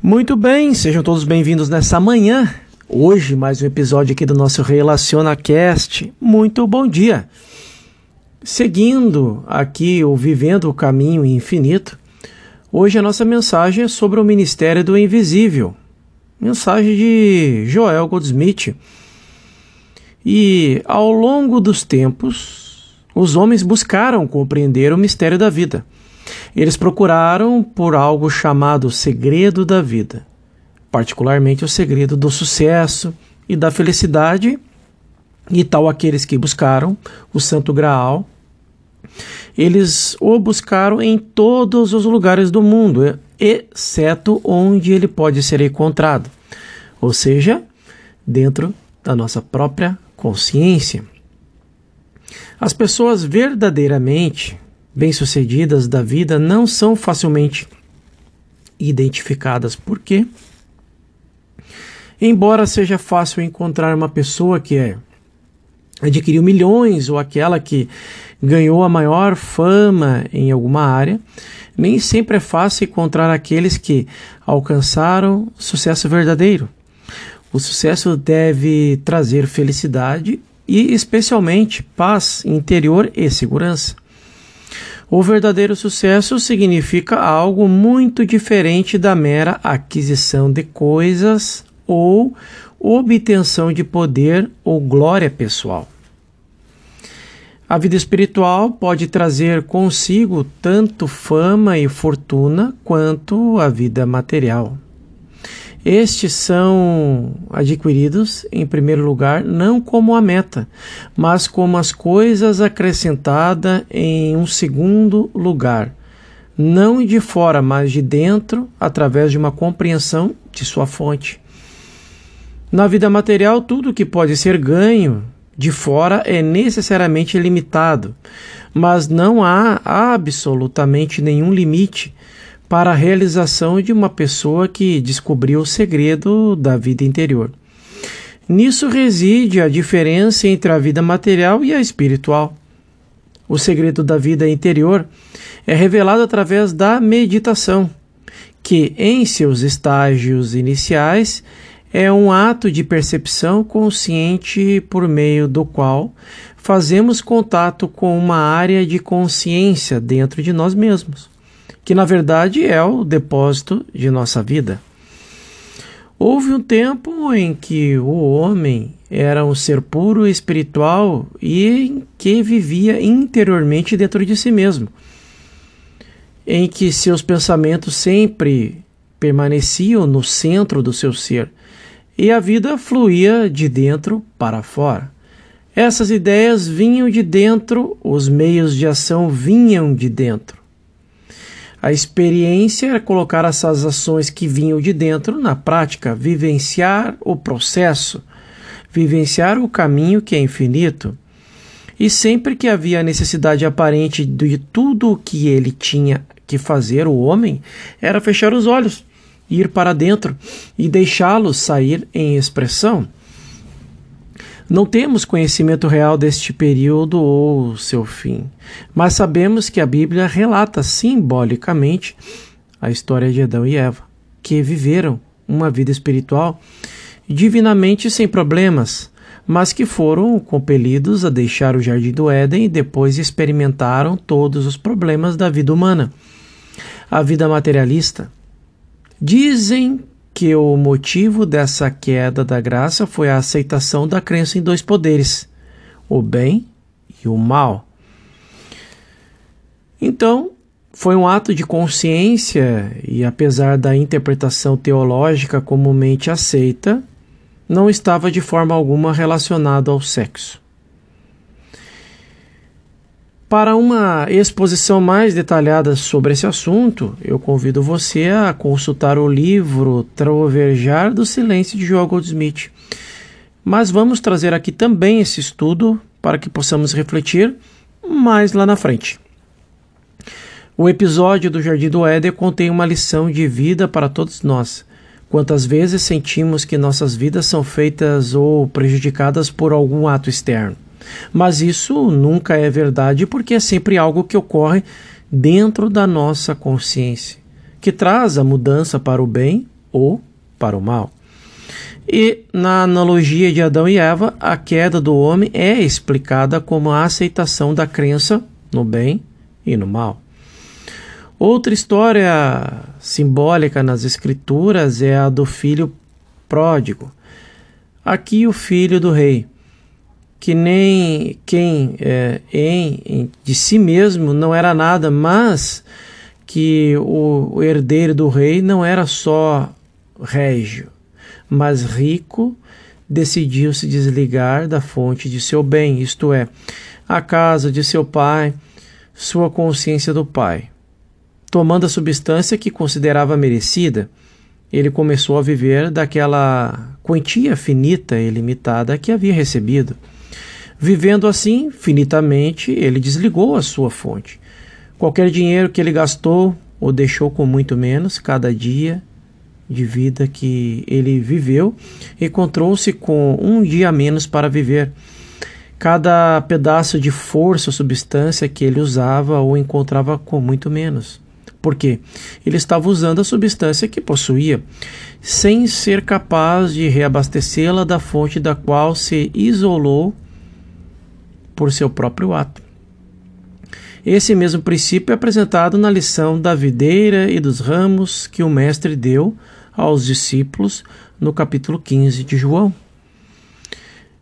Muito bem, sejam todos bem-vindos nessa manhã. Hoje, mais um episódio aqui do nosso Relaciona Cast. Muito bom dia. Seguindo aqui o Vivendo o Caminho Infinito, hoje a nossa mensagem é sobre o Ministério do Invisível. Mensagem de Joel Goldsmith. E ao longo dos tempos, os homens buscaram compreender o mistério da vida. Eles procuraram por algo chamado segredo da vida, particularmente o segredo do sucesso e da felicidade, e tal aqueles que buscaram o Santo Graal. Eles o buscaram em todos os lugares do mundo, exceto onde ele pode ser encontrado, ou seja, dentro da nossa própria consciência. As pessoas verdadeiramente bem-sucedidas da vida não são facilmente identificadas. Por quê? Embora seja fácil encontrar uma pessoa que é adquiriu milhões ou aquela que ganhou a maior fama em alguma área, nem sempre é fácil encontrar aqueles que alcançaram sucesso verdadeiro. O sucesso deve trazer felicidade e, especialmente, paz interior e segurança. O verdadeiro sucesso significa algo muito diferente da mera aquisição de coisas ou obtenção de poder ou glória pessoal. A vida espiritual pode trazer consigo tanto fama e fortuna quanto a vida material. Estes são adquiridos, em primeiro lugar, não como a meta, mas como as coisas acrescentadas em um segundo lugar, não de fora, mas de dentro, através de uma compreensão de sua fonte. Na vida material, tudo que pode ser ganho de fora é necessariamente limitado, mas não há absolutamente nenhum limite para a realização de uma pessoa que descobriu o segredo da vida interior. Nisso reside a diferença entre a vida material e a espiritual. O segredo da vida interior é revelado através da meditação, que, em seus estágios iniciais, é um ato de percepção consciente por meio do qual fazemos contato com uma área de consciência dentro de nós mesmos que na verdade é o depósito de nossa vida. Houve um tempo em que o homem era um ser puro espiritual e que vivia interiormente dentro de si mesmo, em que seus pensamentos sempre permaneciam no centro do seu ser e a vida fluía de dentro para fora. Essas ideias vinham de dentro, os meios de ação vinham de dentro. A experiência era colocar essas ações que vinham de dentro na prática, vivenciar o processo, vivenciar o caminho que é infinito. E sempre que havia a necessidade aparente de tudo o que ele tinha que fazer, o homem, era fechar os olhos, ir para dentro e deixá-los sair em expressão. Não temos conhecimento real deste período ou seu fim, mas sabemos que a Bíblia relata simbolicamente a história de Adão e Eva, que viveram uma vida espiritual divinamente sem problemas, mas que foram compelidos a deixar o jardim do Éden e depois experimentaram todos os problemas da vida humana. A vida materialista. Dizem que o motivo dessa queda da graça foi a aceitação da crença em dois poderes, o bem e o mal. Então, foi um ato de consciência e, apesar da interpretação teológica comumente aceita, não estava de forma alguma relacionado ao sexo. Para uma exposição mais detalhada sobre esse assunto, eu convido você a consultar o livro Trovejar do Silêncio de João Goldsmith. Mas vamos trazer aqui também esse estudo para que possamos refletir mais lá na frente. O episódio do Jardim do Éden contém uma lição de vida para todos nós. Quantas vezes sentimos que nossas vidas são feitas ou prejudicadas por algum ato externo? Mas isso nunca é verdade porque é sempre algo que ocorre dentro da nossa consciência, que traz a mudança para o bem ou para o mal. E na analogia de Adão e Eva, a queda do homem é explicada como a aceitação da crença no bem e no mal. Outra história simbólica nas Escrituras é a do filho pródigo. Aqui, o filho do rei, que nem quem é, em, em, de si mesmo não era nada, mas que o, o herdeiro do rei não era só régio, mas rico, decidiu se desligar da fonte de seu bem, isto é, a casa de seu pai, sua consciência do pai. Tomando a substância que considerava merecida, ele começou a viver daquela quantia finita e limitada que havia recebido. Vivendo assim, finitamente, ele desligou a sua fonte. Qualquer dinheiro que ele gastou ou deixou com muito menos cada dia de vida que ele viveu, encontrou-se com um dia menos para viver. Cada pedaço de força ou substância que ele usava ou encontrava com muito menos. Por quê? Ele estava usando a substância que possuía, sem ser capaz de reabastecê-la da fonte da qual se isolou por seu próprio ato. Esse mesmo princípio é apresentado na lição da videira e dos ramos que o Mestre deu aos discípulos no capítulo 15 de João.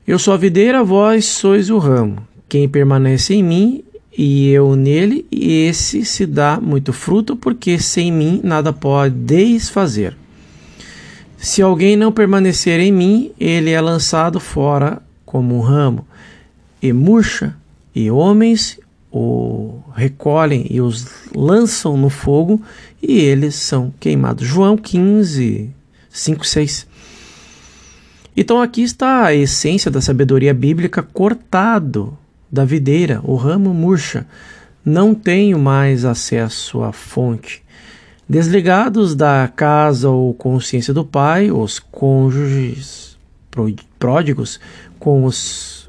Eu sou a videira, vós sois o ramo. Quem permanece em mim e eu nele, esse se dá muito fruto, porque sem mim nada podeis fazer. Se alguém não permanecer em mim, ele é lançado fora como um ramo, e murcha, e homens o recolhem e os lançam no fogo e eles são queimados. João 15, 5, 6. Então aqui está a essência da sabedoria bíblica cortado da videira, o ramo murcha. Não tenho mais acesso à fonte. Desligados da casa ou consciência do pai, os cônjuges pródigos com os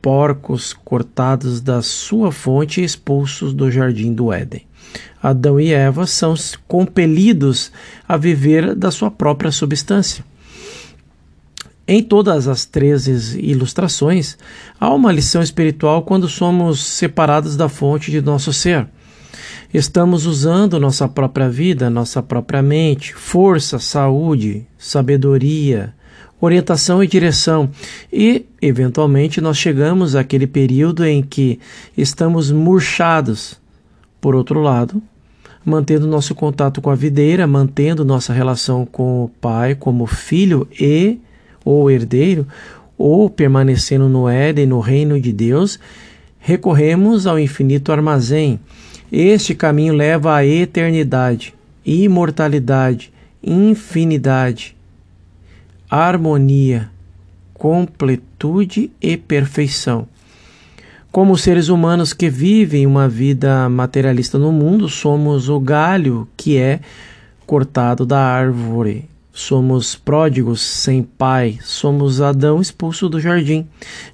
porcos cortados da sua fonte e expulsos do jardim do Éden. Adão e Eva são compelidos a viver da sua própria substância. Em todas as três ilustrações, há uma lição espiritual quando somos separados da fonte de nosso ser. Estamos usando nossa própria vida, nossa própria mente, força, saúde, sabedoria, orientação e direção. E, eventualmente, nós chegamos àquele período em que estamos murchados. Por outro lado, mantendo nosso contato com a videira, mantendo nossa relação com o Pai como filho e ou herdeiro, ou permanecendo no Éden, no reino de Deus, recorremos ao infinito armazém. Este caminho leva à eternidade, imortalidade, infinidade harmonia, completude e perfeição. Como seres humanos que vivem uma vida materialista no mundo, somos o galho que é cortado da árvore. Somos pródigos sem pai, somos Adão expulso do jardim,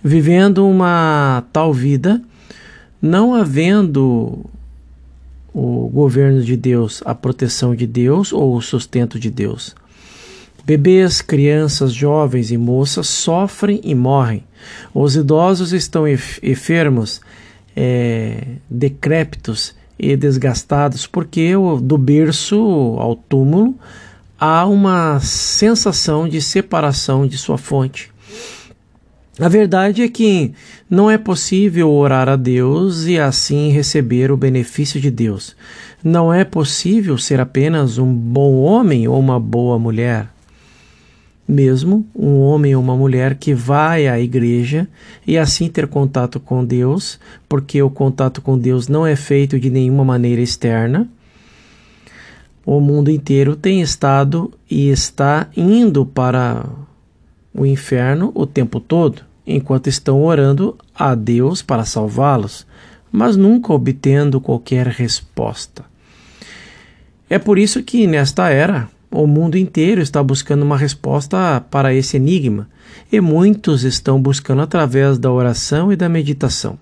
vivendo uma tal vida, não havendo o governo de Deus, a proteção de Deus ou o sustento de Deus. Bebês, crianças, jovens e moças sofrem e morrem. Os idosos estão enfermos, é, decrépitos e desgastados, porque do berço ao túmulo há uma sensação de separação de sua fonte. A verdade é que não é possível orar a Deus e assim receber o benefício de Deus. Não é possível ser apenas um bom homem ou uma boa mulher mesmo um homem ou uma mulher que vai à igreja e assim ter contato com Deus, porque o contato com Deus não é feito de nenhuma maneira externa. O mundo inteiro tem estado e está indo para o inferno o tempo todo, enquanto estão orando a Deus para salvá-los, mas nunca obtendo qualquer resposta. É por isso que nesta era o mundo inteiro está buscando uma resposta para esse enigma e muitos estão buscando através da oração e da meditação.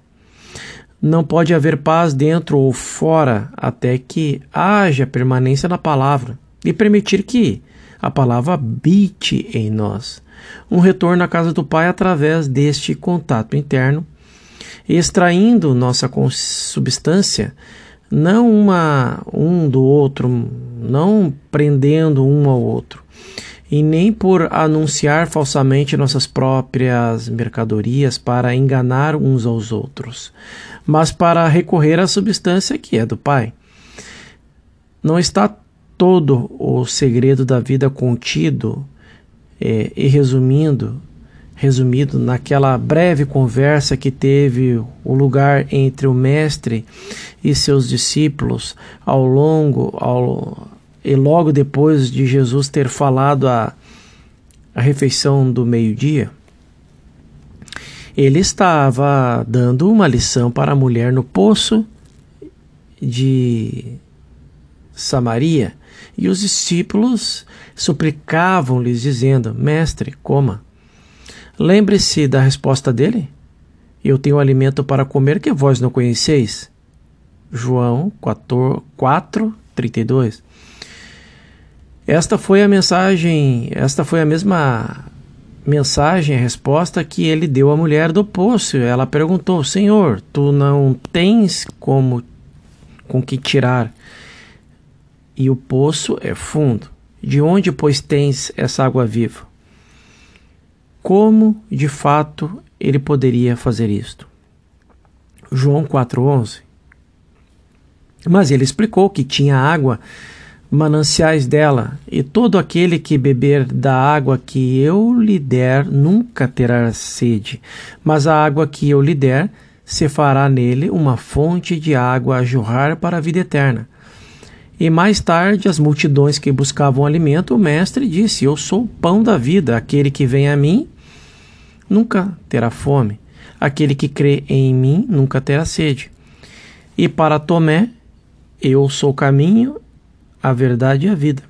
Não pode haver paz dentro ou fora até que haja permanência na palavra e permitir que a palavra habite em nós. Um retorno à casa do Pai através deste contato interno, extraindo nossa substância, não uma um do outro, não prendendo um ao outro, e nem por anunciar falsamente nossas próprias mercadorias para enganar uns aos outros, mas para recorrer à substância que é do Pai. Não está todo o segredo da vida contido é, e resumindo, resumido naquela breve conversa que teve o lugar entre o mestre e seus discípulos ao longo ao, e logo depois de Jesus ter falado a, a refeição do meio-dia, ele estava dando uma lição para a mulher no poço de Samaria e os discípulos suplicavam-lhes, dizendo: Mestre, coma. Lembre-se da resposta dele: Eu tenho alimento para comer que vós não conheceis. João 4, 4 32. Esta foi a mensagem, esta foi a mesma mensagem, a resposta que ele deu à mulher do poço. Ela perguntou: Senhor, tu não tens como com que tirar, e o poço é fundo. De onde, pois, tens essa água viva? Como, de fato, ele poderia fazer isto? João 4,11. Mas ele explicou que tinha água mananciais dela, e todo aquele que beber da água que eu lhe der nunca terá sede, mas a água que eu lhe der se fará nele uma fonte de água a jorrar para a vida eterna. E mais tarde, as multidões que buscavam alimento, o mestre disse: Eu sou o pão da vida, aquele que vem a mim nunca terá fome, aquele que crê em mim nunca terá sede. E para Tomé, eu sou o caminho, a verdade e a vida.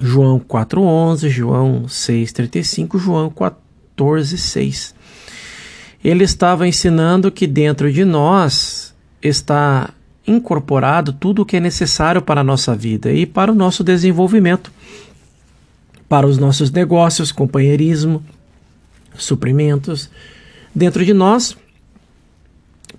João 4:11, João 6:35, João 14:6. Ele estava ensinando que dentro de nós está incorporado tudo o que é necessário para a nossa vida e para o nosso desenvolvimento, para os nossos negócios, companheirismo, suprimentos. Dentro de nós,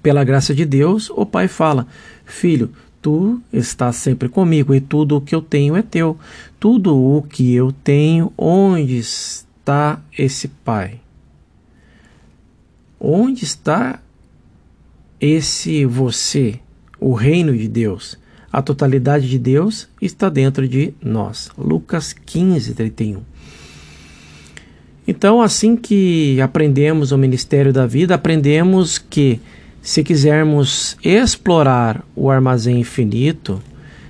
pela graça de Deus, o Pai fala: Filho, Tu estás sempre comigo e tudo o que eu tenho é teu. Tudo o que eu tenho, onde está esse Pai? Onde está esse você, o reino de Deus? A totalidade de Deus está dentro de nós. Lucas 15, 31. Então, assim que aprendemos o ministério da vida, aprendemos que se quisermos explorar o armazém infinito,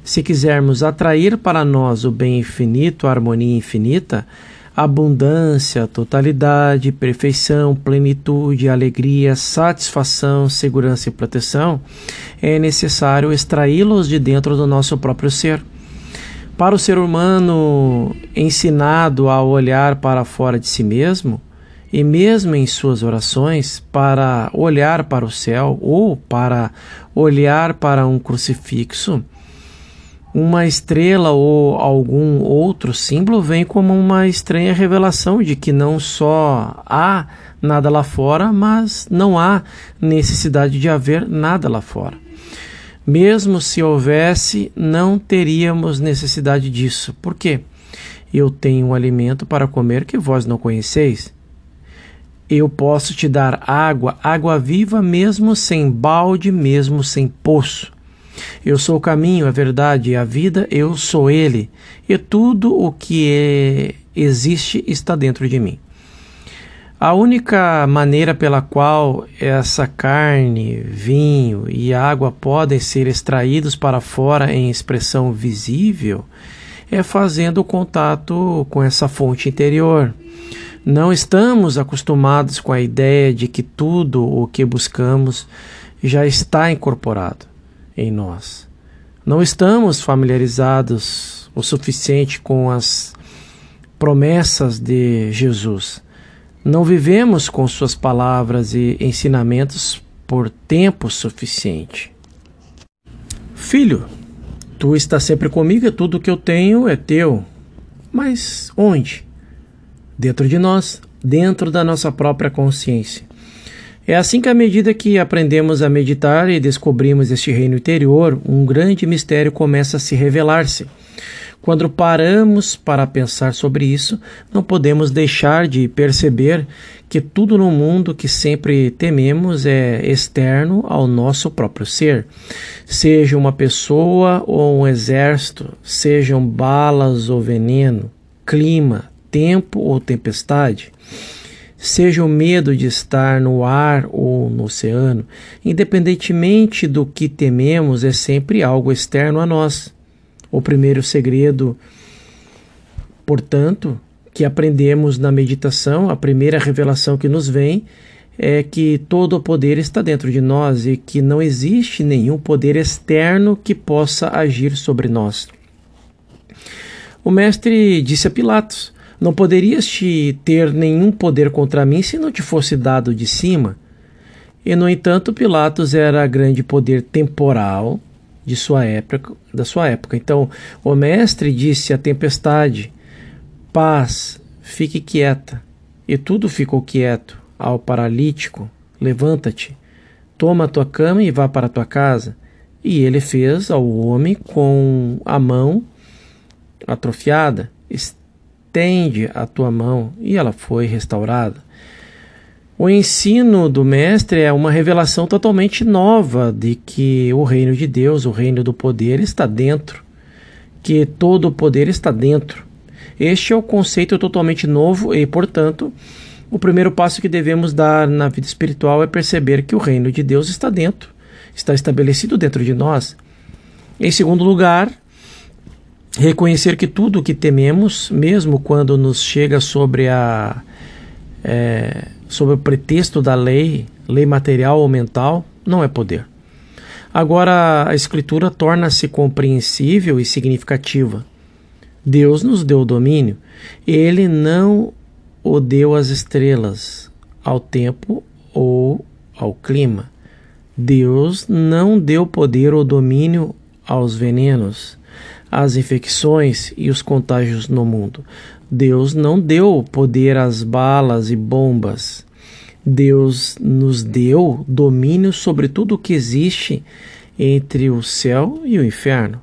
se quisermos atrair para nós o bem infinito, a harmonia infinita, abundância, totalidade, perfeição, plenitude, alegria, satisfação, segurança e proteção, é necessário extraí-los de dentro do nosso próprio ser. Para o ser humano ensinado a olhar para fora de si mesmo, e mesmo em suas orações, para olhar para o céu ou para olhar para um crucifixo, uma estrela ou algum outro símbolo vem como uma estranha revelação de que não só há nada lá fora, mas não há necessidade de haver nada lá fora. Mesmo se houvesse, não teríamos necessidade disso. Por quê? Eu tenho um alimento para comer que vós não conheceis eu posso te dar água, água viva, mesmo sem balde, mesmo sem poço. Eu sou o caminho, a verdade e a vida, eu sou Ele, e tudo o que é, existe está dentro de mim. A única maneira pela qual essa carne, vinho e água podem ser extraídos para fora em expressão visível é fazendo contato com essa fonte interior. Não estamos acostumados com a ideia de que tudo o que buscamos já está incorporado em nós. Não estamos familiarizados o suficiente com as promessas de Jesus. Não vivemos com suas palavras e ensinamentos por tempo suficiente. Filho, tu estás sempre comigo e tudo que eu tenho é teu. Mas onde? Dentro de nós, dentro da nossa própria consciência. É assim que, à medida que aprendemos a meditar e descobrimos este reino interior, um grande mistério começa a se revelar-se. Quando paramos para pensar sobre isso, não podemos deixar de perceber que tudo no mundo que sempre tememos é externo ao nosso próprio ser. Seja uma pessoa ou um exército, sejam balas ou veneno, clima, tempo ou tempestade seja o medo de estar no ar ou no oceano, independentemente do que tememos, é sempre algo externo a nós. O primeiro segredo, portanto, que aprendemos na meditação, a primeira revelação que nos vem é que todo o poder está dentro de nós e que não existe nenhum poder externo que possa agir sobre nós. O mestre disse a Pilatos: não poderias te ter nenhum poder contra mim se não te fosse dado de cima. E no entanto, Pilatos era grande poder temporal de sua época, da sua época. Então, o mestre disse à tempestade: Paz, fique quieta. E tudo ficou quieto. Ao paralítico: Levanta-te, toma a tua cama e vá para a tua casa. E ele fez ao homem com a mão atrofiada estende a tua mão, e ela foi restaurada. O ensino do Mestre é uma revelação totalmente nova de que o reino de Deus, o reino do poder, está dentro, que todo o poder está dentro. Este é o conceito totalmente novo e, portanto, o primeiro passo que devemos dar na vida espiritual é perceber que o reino de Deus está dentro, está estabelecido dentro de nós. Em segundo lugar, reconhecer que tudo o que tememos, mesmo quando nos chega sobre a é, sobre o pretexto da lei, lei material ou mental, não é poder. Agora a escritura torna-se compreensível e significativa. Deus nos deu o domínio. Ele não o deu às estrelas, ao tempo ou ao clima. Deus não deu poder ou domínio aos venenos as infecções e os contágios no mundo. Deus não deu poder às balas e bombas. Deus nos deu domínio sobre tudo o que existe entre o céu e o inferno,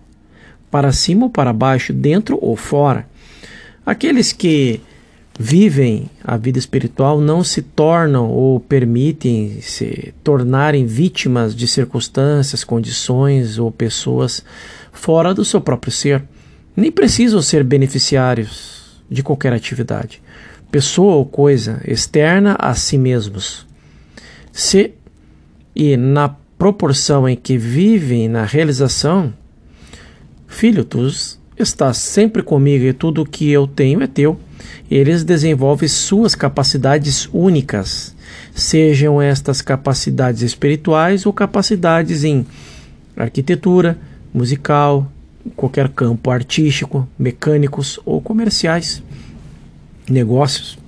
para cima ou para baixo, dentro ou fora. Aqueles que vivem a vida espiritual não se tornam ou permitem se tornarem vítimas de circunstâncias, condições ou pessoas fora do seu próprio ser. Nem precisam ser beneficiários de qualquer atividade, pessoa ou coisa externa a si mesmos. Se e na proporção em que vivem na realização, filho, tu estás sempre comigo e tudo o que eu tenho é teu. Eles desenvolvem suas capacidades únicas, sejam estas capacidades espirituais ou capacidades em arquitetura, musical, qualquer campo artístico, mecânicos ou comerciais, negócios.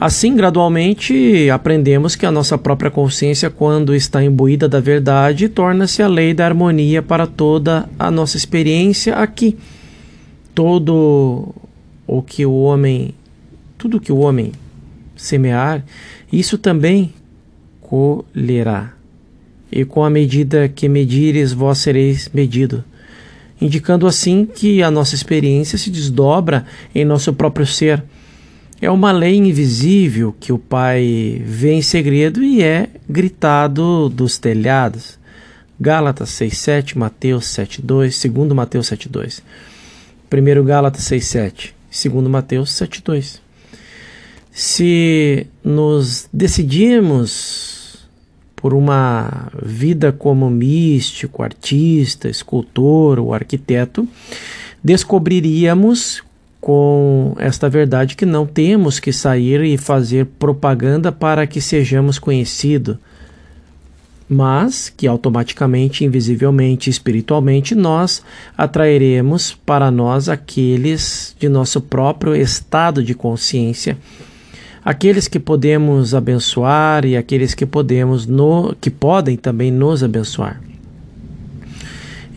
Assim, gradualmente, aprendemos que a nossa própria consciência, quando está imbuída da verdade, torna-se a lei da harmonia para toda a nossa experiência aqui. Todo o que o homem, tudo que o homem semear, isso também colherá e com a medida que medires, vós sereis medido. Indicando assim que a nossa experiência se desdobra em nosso próprio ser. É uma lei invisível que o Pai vê em segredo e é gritado dos telhados. Gálatas 6,7, Mateus 7,2, 2 Mateus 7,2. 1 Gálatas 6,7, 2 Mateus 7,2. Se nos decidimos por uma vida como místico, artista, escultor ou arquiteto, descobriríamos com esta verdade que não temos que sair e fazer propaganda para que sejamos conhecidos, mas que automaticamente, invisivelmente, espiritualmente, nós atrairemos para nós aqueles de nosso próprio estado de consciência aqueles que podemos abençoar e aqueles que podemos no, que podem também nos abençoar.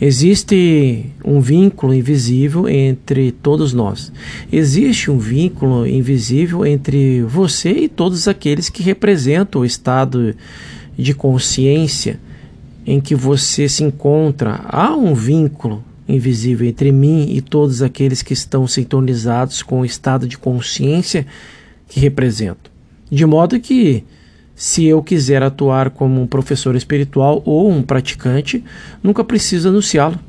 Existe um vínculo invisível entre todos nós. Existe um vínculo invisível entre você e todos aqueles que representam o estado de consciência em que você se encontra. Há um vínculo invisível entre mim e todos aqueles que estão sintonizados com o estado de consciência que represento. De modo que, se eu quiser atuar como um professor espiritual ou um praticante, nunca preciso anunciá-lo.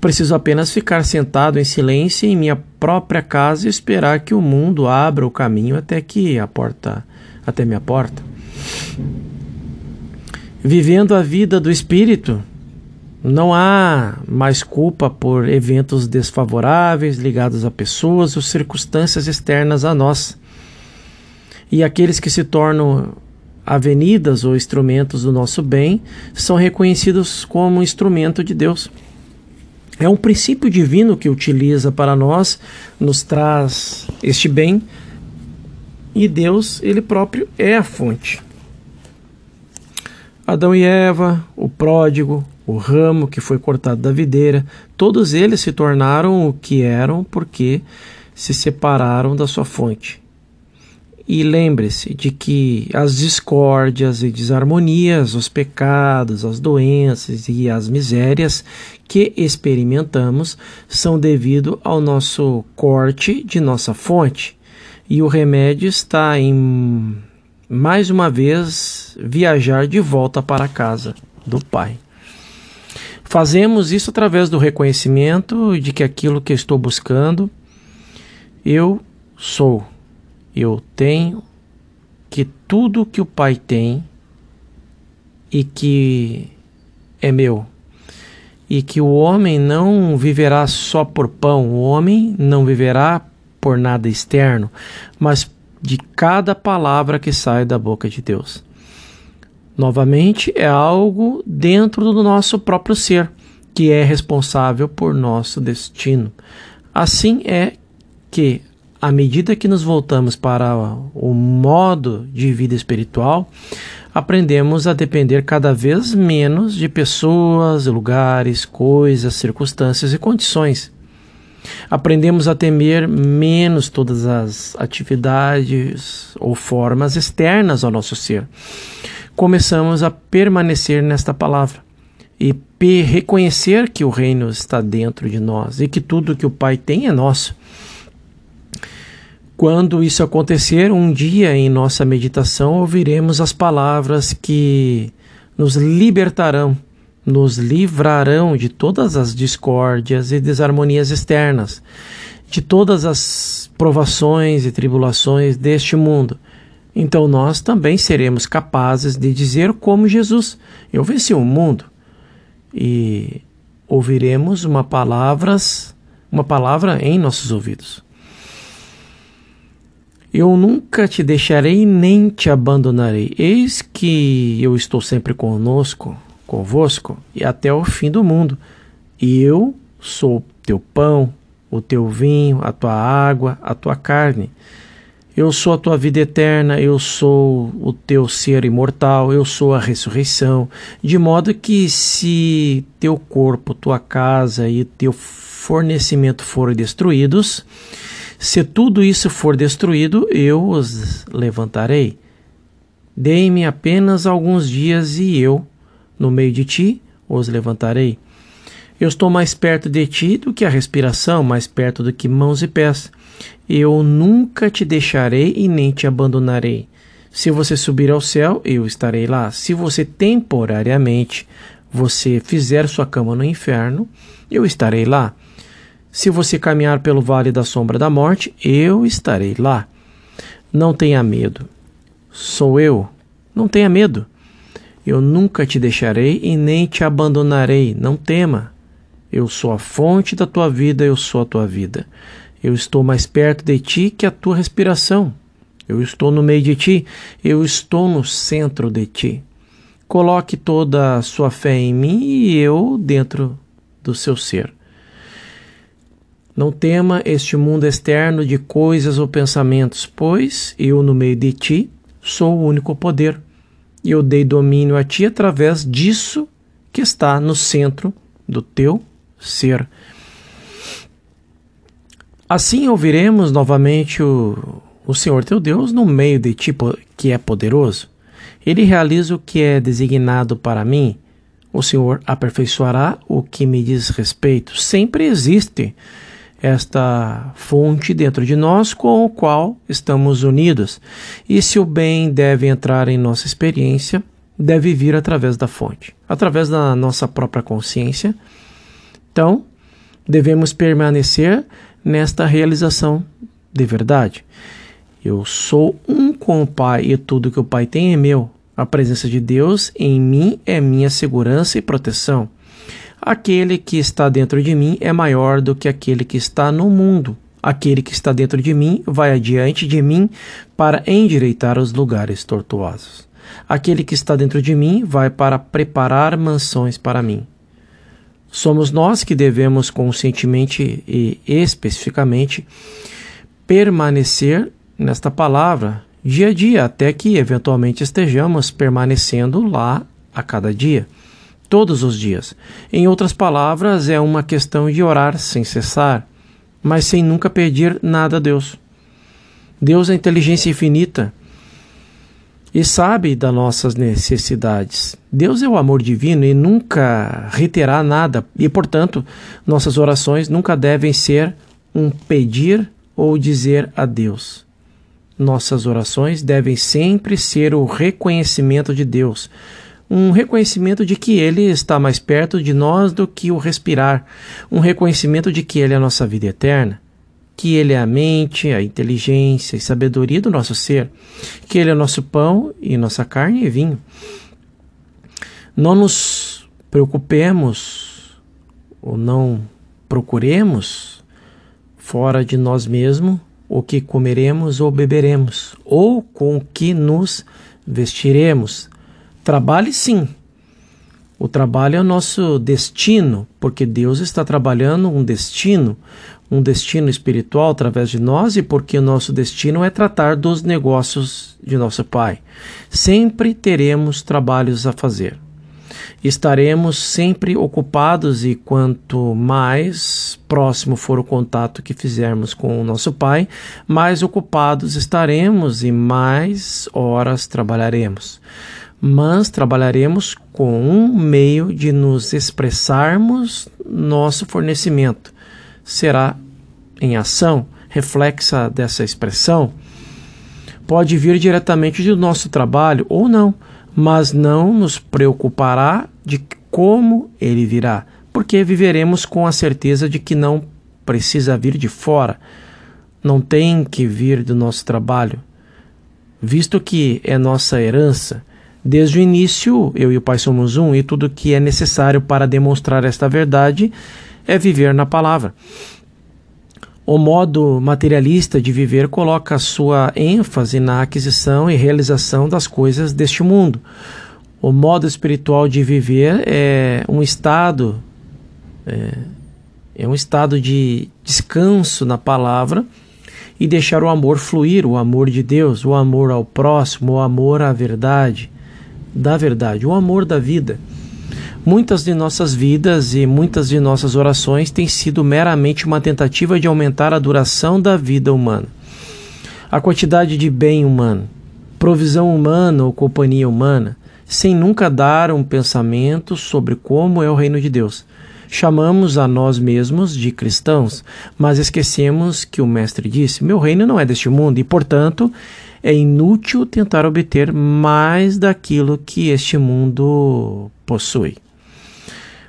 Preciso apenas ficar sentado em silêncio em minha própria casa e esperar que o mundo abra o caminho até que a porta, até minha porta. Vivendo a vida do espírito, não há mais culpa por eventos desfavoráveis ligados a pessoas ou circunstâncias externas a nós. E aqueles que se tornam avenidas ou instrumentos do nosso bem são reconhecidos como instrumento de Deus. É um princípio divino que utiliza para nós, nos traz este bem, e Deus, ele próprio, é a fonte. Adão e Eva, o pródigo, o ramo que foi cortado da videira, todos eles se tornaram o que eram porque se separaram da sua fonte. E lembre-se de que as discórdias e desarmonias, os pecados, as doenças e as misérias que experimentamos são devido ao nosso corte de nossa fonte. E o remédio está em, mais uma vez, viajar de volta para a casa do Pai. Fazemos isso através do reconhecimento de que aquilo que estou buscando, eu sou, eu tenho, que tudo que o Pai tem e que é meu. E que o homem não viverá só por pão, o homem não viverá por nada externo, mas de cada palavra que sai da boca de Deus. Novamente, é algo dentro do nosso próprio ser, que é responsável por nosso destino. Assim é que, à medida que nos voltamos para o modo de vida espiritual, aprendemos a depender cada vez menos de pessoas, lugares, coisas, circunstâncias e condições. Aprendemos a temer menos todas as atividades ou formas externas ao nosso ser começamos a permanecer nesta palavra e reconhecer que o reino está dentro de nós e que tudo que o Pai tem é nosso. Quando isso acontecer, um dia em nossa meditação ouviremos as palavras que nos libertarão, nos livrarão de todas as discórdias e desarmonias externas, de todas as provações e tribulações deste mundo então nós também seremos capazes de dizer como Jesus: Eu venci o mundo. E ouviremos uma palavras, uma palavra em nossos ouvidos. Eu nunca te deixarei nem te abandonarei. Eis que eu estou sempre conosco, convosco e até o fim do mundo. E eu sou teu pão, o teu vinho, a tua água, a tua carne. Eu sou a tua vida eterna, eu sou o teu ser imortal, eu sou a ressurreição, de modo que se teu corpo, tua casa e teu fornecimento forem destruídos, se tudo isso for destruído, eu os levantarei. Dei-me apenas alguns dias e eu, no meio de ti, os levantarei. Eu estou mais perto de ti do que a respiração, mais perto do que mãos e pés. Eu nunca te deixarei e nem te abandonarei. Se você subir ao céu, eu estarei lá. Se você temporariamente você fizer sua cama no inferno, eu estarei lá. Se você caminhar pelo vale da sombra da morte, eu estarei lá. Não tenha medo. Sou eu. Não tenha medo. Eu nunca te deixarei e nem te abandonarei. Não tema. Eu sou a fonte da tua vida, eu sou a tua vida. Eu estou mais perto de ti que a tua respiração. Eu estou no meio de ti, eu estou no centro de ti. Coloque toda a sua fé em mim e eu dentro do seu ser. Não tema este mundo externo de coisas ou pensamentos, pois eu, no meio de ti, sou o único poder. E eu dei domínio a ti através disso que está no centro do teu ser. Assim ouviremos novamente o, o Senhor teu Deus no meio de ti que é poderoso. Ele realiza o que é designado para mim. O Senhor aperfeiçoará o que me diz respeito. Sempre existe esta fonte dentro de nós com o qual estamos unidos. E se o bem deve entrar em nossa experiência, deve vir através da fonte, através da nossa própria consciência. Então, devemos permanecer nesta realização de verdade. Eu sou um com o Pai e tudo que o Pai tem é meu. A presença de Deus em mim é minha segurança e proteção. Aquele que está dentro de mim é maior do que aquele que está no mundo. Aquele que está dentro de mim vai adiante de mim para endireitar os lugares tortuosos. Aquele que está dentro de mim vai para preparar mansões para mim. Somos nós que devemos conscientemente e especificamente permanecer nesta palavra dia a dia, até que eventualmente estejamos permanecendo lá a cada dia, todos os dias. Em outras palavras, é uma questão de orar sem cessar, mas sem nunca pedir nada a Deus. Deus é inteligência infinita e sabe das nossas necessidades. Deus é o amor divino e nunca reterá nada, e portanto, nossas orações nunca devem ser um pedir ou dizer a Deus. Nossas orações devem sempre ser o reconhecimento de Deus, um reconhecimento de que Ele está mais perto de nós do que o respirar, um reconhecimento de que Ele é a nossa vida eterna que Ele é a mente, a inteligência e sabedoria do nosso ser, que Ele é nosso pão e nossa carne e vinho. Não nos preocupemos ou não procuremos fora de nós mesmos o que comeremos ou beberemos, ou com o que nos vestiremos. Trabalhe sim. O trabalho é o nosso destino, porque Deus está trabalhando um destino, um destino espiritual através de nós e porque o nosso destino é tratar dos negócios de nosso Pai. Sempre teremos trabalhos a fazer. Estaremos sempre ocupados e quanto mais próximo for o contato que fizermos com o nosso Pai, mais ocupados estaremos e mais horas trabalharemos. Mas trabalharemos com um meio de nos expressarmos nosso fornecimento. Será em ação, reflexa dessa expressão, pode vir diretamente do nosso trabalho ou não, mas não nos preocupará de como ele virá, porque viveremos com a certeza de que não precisa vir de fora, não tem que vir do nosso trabalho, visto que é nossa herança. Desde o início, eu e o Pai somos um, e tudo que é necessário para demonstrar esta verdade é viver na palavra. O modo materialista de viver coloca sua ênfase na aquisição e realização das coisas deste mundo. O modo espiritual de viver é um estado é, é um estado de descanso na palavra e deixar o amor fluir, o amor de Deus, o amor ao próximo, o amor à verdade, da verdade, o amor da vida. Muitas de nossas vidas e muitas de nossas orações têm sido meramente uma tentativa de aumentar a duração da vida humana. A quantidade de bem humano, provisão humana ou companhia humana, sem nunca dar um pensamento sobre como é o reino de Deus. Chamamos a nós mesmos de cristãos, mas esquecemos que o Mestre disse: Meu reino não é deste mundo e, portanto, é inútil tentar obter mais daquilo que este mundo possui.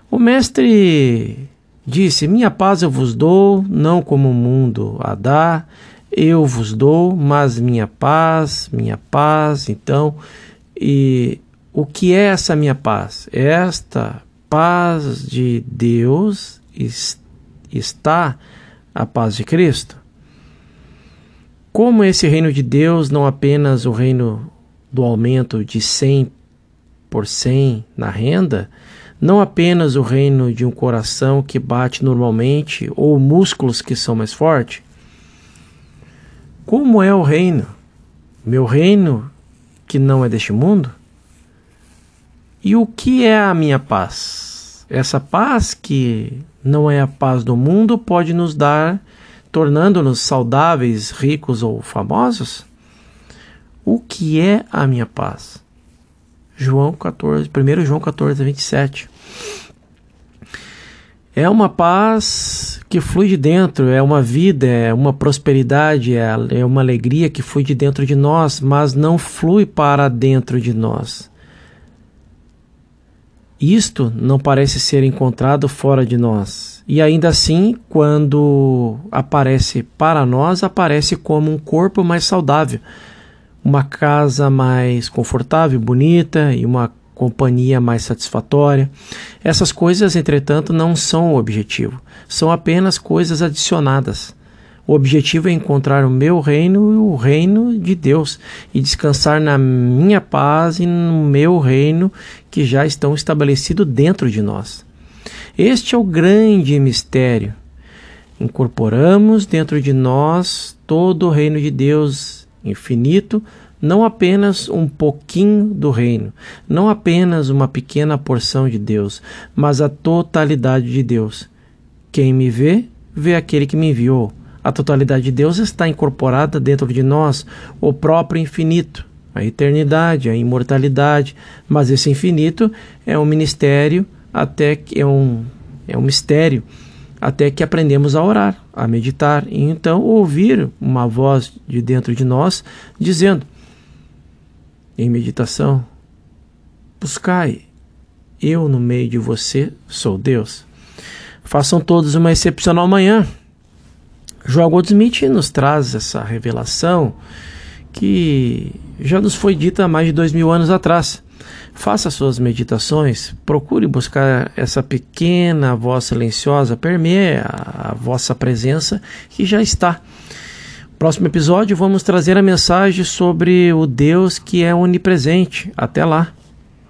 O mestre disse: Minha paz eu vos dou, não como o mundo a dá, eu vos dou, mas minha paz, minha paz. Então, e o que é essa minha paz? Esta paz de Deus está a paz de Cristo. Como esse reino de Deus não apenas o reino do aumento de 100 por 100 na renda, não apenas o reino de um coração que bate normalmente ou músculos que são mais fortes. Como é o reino? Meu reino que não é deste mundo? E o que é a minha paz? essa paz que não é a paz do mundo pode nos dar, tornando-nos saudáveis, ricos ou famosos? O que é a minha paz? João 14, 1 João 14, 27. É uma paz que flui de dentro, é uma vida, é uma prosperidade, é, é uma alegria que flui de dentro de nós, mas não flui para dentro de nós. Isto não parece ser encontrado fora de nós. E ainda assim, quando aparece para nós, aparece como um corpo mais saudável, uma casa mais confortável, bonita e uma companhia mais satisfatória. Essas coisas, entretanto, não são o objetivo, são apenas coisas adicionadas. O objetivo é encontrar o meu reino e o reino de Deus e descansar na minha paz e no meu reino que já estão estabelecidos dentro de nós. Este é o grande mistério. Incorporamos dentro de nós todo o reino de Deus infinito não apenas um pouquinho do reino, não apenas uma pequena porção de Deus, mas a totalidade de Deus. Quem me vê, vê aquele que me enviou. A totalidade de Deus está incorporada dentro de nós, o próprio infinito, a eternidade, a imortalidade, mas esse infinito é um ministério até que é um é um mistério até que aprendemos a orar, a meditar e então ouvir uma voz de dentro de nós dizendo: em meditação, buscai, eu no meio de você sou Deus. Façam todos uma excepcional manhã. João Goldsmith nos traz essa revelação que já nos foi dita há mais de dois mil anos atrás. Faça suas meditações, procure buscar essa pequena voz silenciosa, permeia a vossa presença que já está Próximo episódio vamos trazer a mensagem sobre o Deus que é onipresente. Até lá!